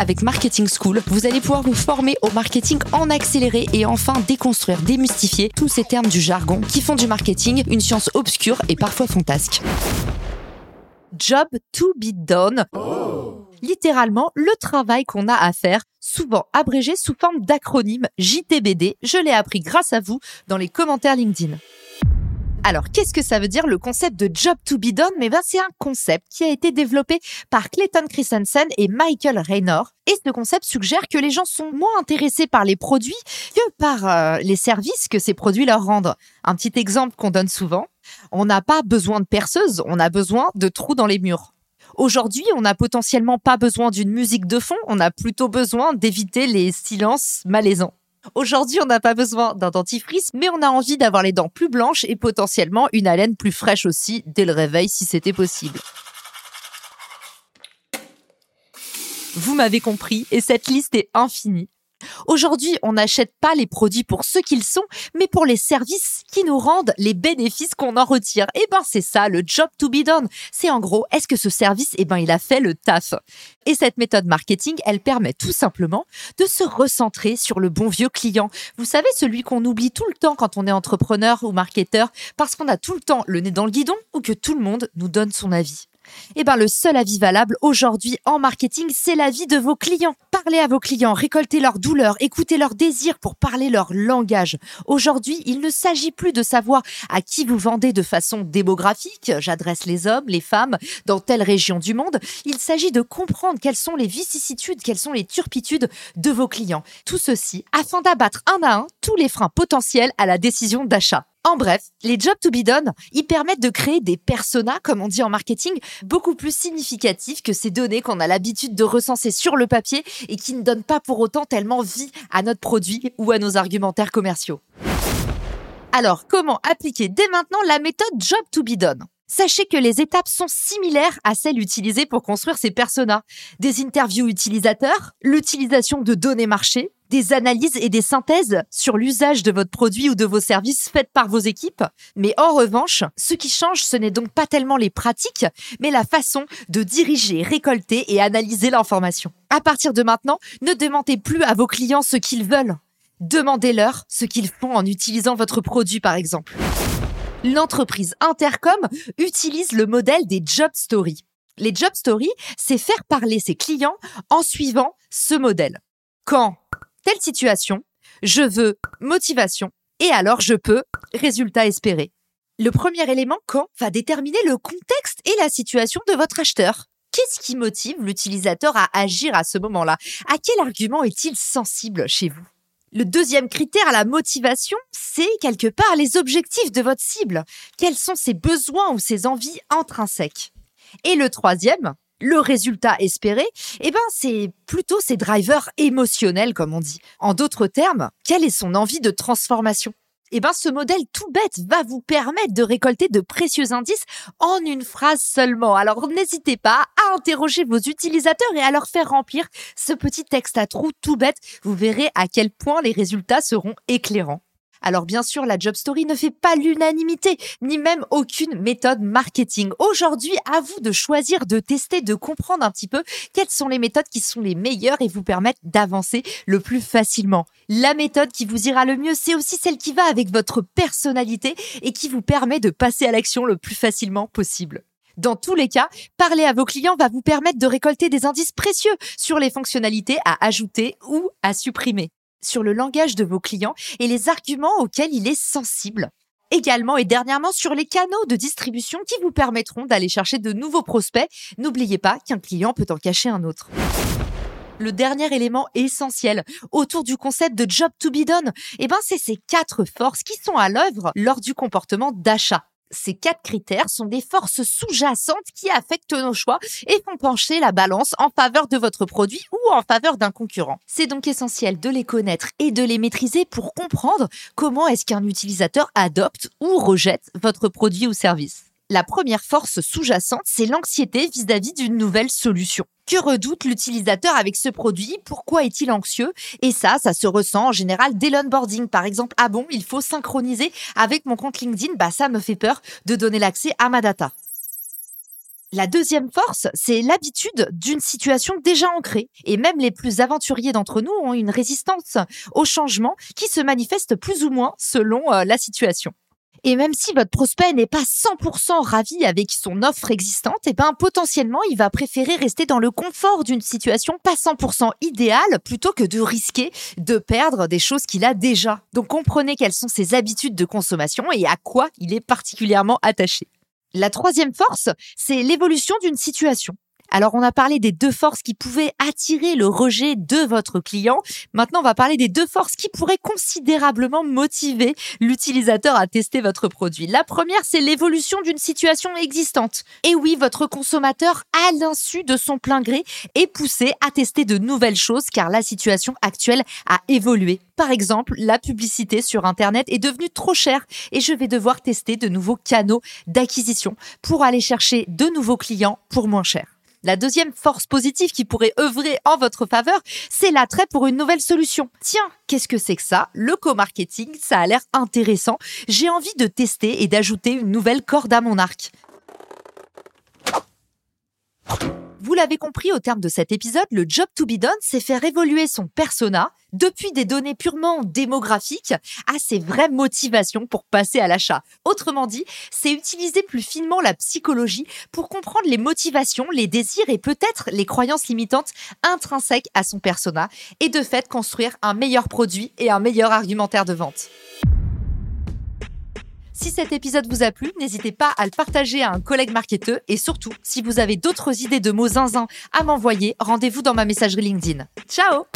Avec Marketing School, vous allez pouvoir vous former au marketing en accéléré et enfin déconstruire, démystifier tous ces termes du jargon qui font du marketing une science obscure et parfois fantasque. Job to be done. Littéralement, le travail qu'on a à faire, souvent abrégé sous forme d'acronyme JTBD. Je l'ai appris grâce à vous dans les commentaires LinkedIn. Alors, qu'est-ce que ça veut dire le concept de job to be done? Mais ben, c'est un concept qui a été développé par Clayton Christensen et Michael Raynor. Et ce concept suggère que les gens sont moins intéressés par les produits que par euh, les services que ces produits leur rendent. Un petit exemple qu'on donne souvent. On n'a pas besoin de perceuse, on a besoin de trous dans les murs. Aujourd'hui, on n'a potentiellement pas besoin d'une musique de fond, on a plutôt besoin d'éviter les silences malaisants. Aujourd'hui, on n'a pas besoin d'un dentifrice, mais on a envie d'avoir les dents plus blanches et potentiellement une haleine plus fraîche aussi dès le réveil si c'était possible. Vous m'avez compris et cette liste est infinie. Aujourd'hui, on n'achète pas les produits pour ce qu'ils sont, mais pour les services qui nous rendent les bénéfices qu'on en retire. Et eh ben, c'est ça, le job to be done. C'est en gros, est-ce que ce service, eh ben, il a fait le taf? Et cette méthode marketing, elle permet tout simplement de se recentrer sur le bon vieux client. Vous savez, celui qu'on oublie tout le temps quand on est entrepreneur ou marketeur parce qu'on a tout le temps le nez dans le guidon ou que tout le monde nous donne son avis. Eh ben, le seul avis valable aujourd'hui en marketing, c'est l'avis de vos clients. Parlez à vos clients, récoltez leurs douleurs, écoutez leurs désirs pour parler leur langage. Aujourd'hui, il ne s'agit plus de savoir à qui vous vendez de façon démographique, j'adresse les hommes, les femmes, dans telle région du monde. Il s'agit de comprendre quelles sont les vicissitudes, quelles sont les turpitudes de vos clients. Tout ceci afin d'abattre un à un tous les freins potentiels à la décision d'achat. En bref, les jobs to be done, ils permettent de créer des personas, comme on dit en marketing, beaucoup plus significatifs que ces données qu'on a l'habitude de recenser sur le papier et qui ne donnent pas pour autant tellement vie à notre produit ou à nos argumentaires commerciaux. Alors, comment appliquer dès maintenant la méthode job to be done? Sachez que les étapes sont similaires à celles utilisées pour construire ces personas. Des interviews utilisateurs, l'utilisation de données marchés, des analyses et des synthèses sur l'usage de votre produit ou de vos services faites par vos équipes. Mais en revanche, ce qui change, ce n'est donc pas tellement les pratiques, mais la façon de diriger, récolter et analyser l'information. À partir de maintenant, ne demandez plus à vos clients ce qu'ils veulent. Demandez-leur ce qu'ils font en utilisant votre produit, par exemple. L'entreprise Intercom utilise le modèle des job stories. Les job stories, c'est faire parler ses clients en suivant ce modèle. Quand telle situation, je veux motivation et alors je peux résultat espéré. Le premier élément, quand, va déterminer le contexte et la situation de votre acheteur. Qu'est-ce qui motive l'utilisateur à agir à ce moment-là? À quel argument est-il sensible chez vous? Le deuxième critère à la motivation, c'est quelque part les objectifs de votre cible. Quels sont ses besoins ou ses envies intrinsèques? Et le troisième, le résultat espéré, eh ben, c'est plutôt ses drivers émotionnels, comme on dit. En d'autres termes, quelle est son envie de transformation? Eh ben, ce modèle tout bête va vous permettre de récolter de précieux indices en une phrase seulement. Alors, n'hésitez pas à interroger vos utilisateurs et à leur faire remplir ce petit texte à trous tout bête. Vous verrez à quel point les résultats seront éclairants. Alors bien sûr, la job story ne fait pas l'unanimité, ni même aucune méthode marketing. Aujourd'hui, à vous de choisir, de tester, de comprendre un petit peu quelles sont les méthodes qui sont les meilleures et vous permettent d'avancer le plus facilement. La méthode qui vous ira le mieux, c'est aussi celle qui va avec votre personnalité et qui vous permet de passer à l'action le plus facilement possible. Dans tous les cas, parler à vos clients va vous permettre de récolter des indices précieux sur les fonctionnalités à ajouter ou à supprimer sur le langage de vos clients et les arguments auxquels il est sensible. Également et dernièrement sur les canaux de distribution qui vous permettront d'aller chercher de nouveaux prospects. N'oubliez pas qu'un client peut en cacher un autre le dernier élément essentiel autour du concept de job to be done, eh ben, c'est ces quatre forces qui sont à l'œuvre lors du comportement d'achat. Ces quatre critères sont des forces sous-jacentes qui affectent nos choix et font pencher la balance en faveur de votre produit ou en faveur d'un concurrent. C'est donc essentiel de les connaître et de les maîtriser pour comprendre comment est-ce qu'un utilisateur adopte ou rejette votre produit ou service. La première force sous-jacente, c'est l'anxiété vis-à-vis d'une nouvelle solution. Que redoute l'utilisateur avec ce produit? Pourquoi est-il anxieux? Et ça, ça se ressent en général dès l'onboarding. Par exemple, ah bon, il faut synchroniser avec mon compte LinkedIn, bah ça me fait peur de donner l'accès à ma data. La deuxième force, c'est l'habitude d'une situation déjà ancrée. Et même les plus aventuriers d'entre nous ont une résistance au changement qui se manifeste plus ou moins selon euh, la situation. Et même si votre prospect n'est pas 100% ravi avec son offre existante, et eh ben potentiellement il va préférer rester dans le confort d'une situation pas 100% idéale plutôt que de risquer de perdre des choses qu'il a déjà. Donc comprenez quelles sont ses habitudes de consommation et à quoi il est particulièrement attaché. La troisième force, c'est l'évolution d'une situation. Alors on a parlé des deux forces qui pouvaient attirer le rejet de votre client. Maintenant on va parler des deux forces qui pourraient considérablement motiver l'utilisateur à tester votre produit. La première c'est l'évolution d'une situation existante. Et oui, votre consommateur à l'insu de son plein gré est poussé à tester de nouvelles choses car la situation actuelle a évolué. Par exemple, la publicité sur Internet est devenue trop chère et je vais devoir tester de nouveaux canaux d'acquisition pour aller chercher de nouveaux clients pour moins cher. La deuxième force positive qui pourrait œuvrer en votre faveur, c'est l'attrait pour une nouvelle solution. Tiens, qu'est-ce que c'est que ça? Le co-marketing, ça a l'air intéressant. J'ai envie de tester et d'ajouter une nouvelle corde à mon arc. Vous l'avez compris au terme de cet épisode, le job to be done, c'est faire évoluer son persona depuis des données purement démographiques à ses vraies motivations pour passer à l'achat. Autrement dit, c'est utiliser plus finement la psychologie pour comprendre les motivations, les désirs et peut-être les croyances limitantes intrinsèques à son persona et de fait construire un meilleur produit et un meilleur argumentaire de vente. Si cet épisode vous a plu, n'hésitez pas à le partager à un collègue marketeur et surtout, si vous avez d'autres idées de mots zinzin à m'envoyer, rendez-vous dans ma messagerie LinkedIn. Ciao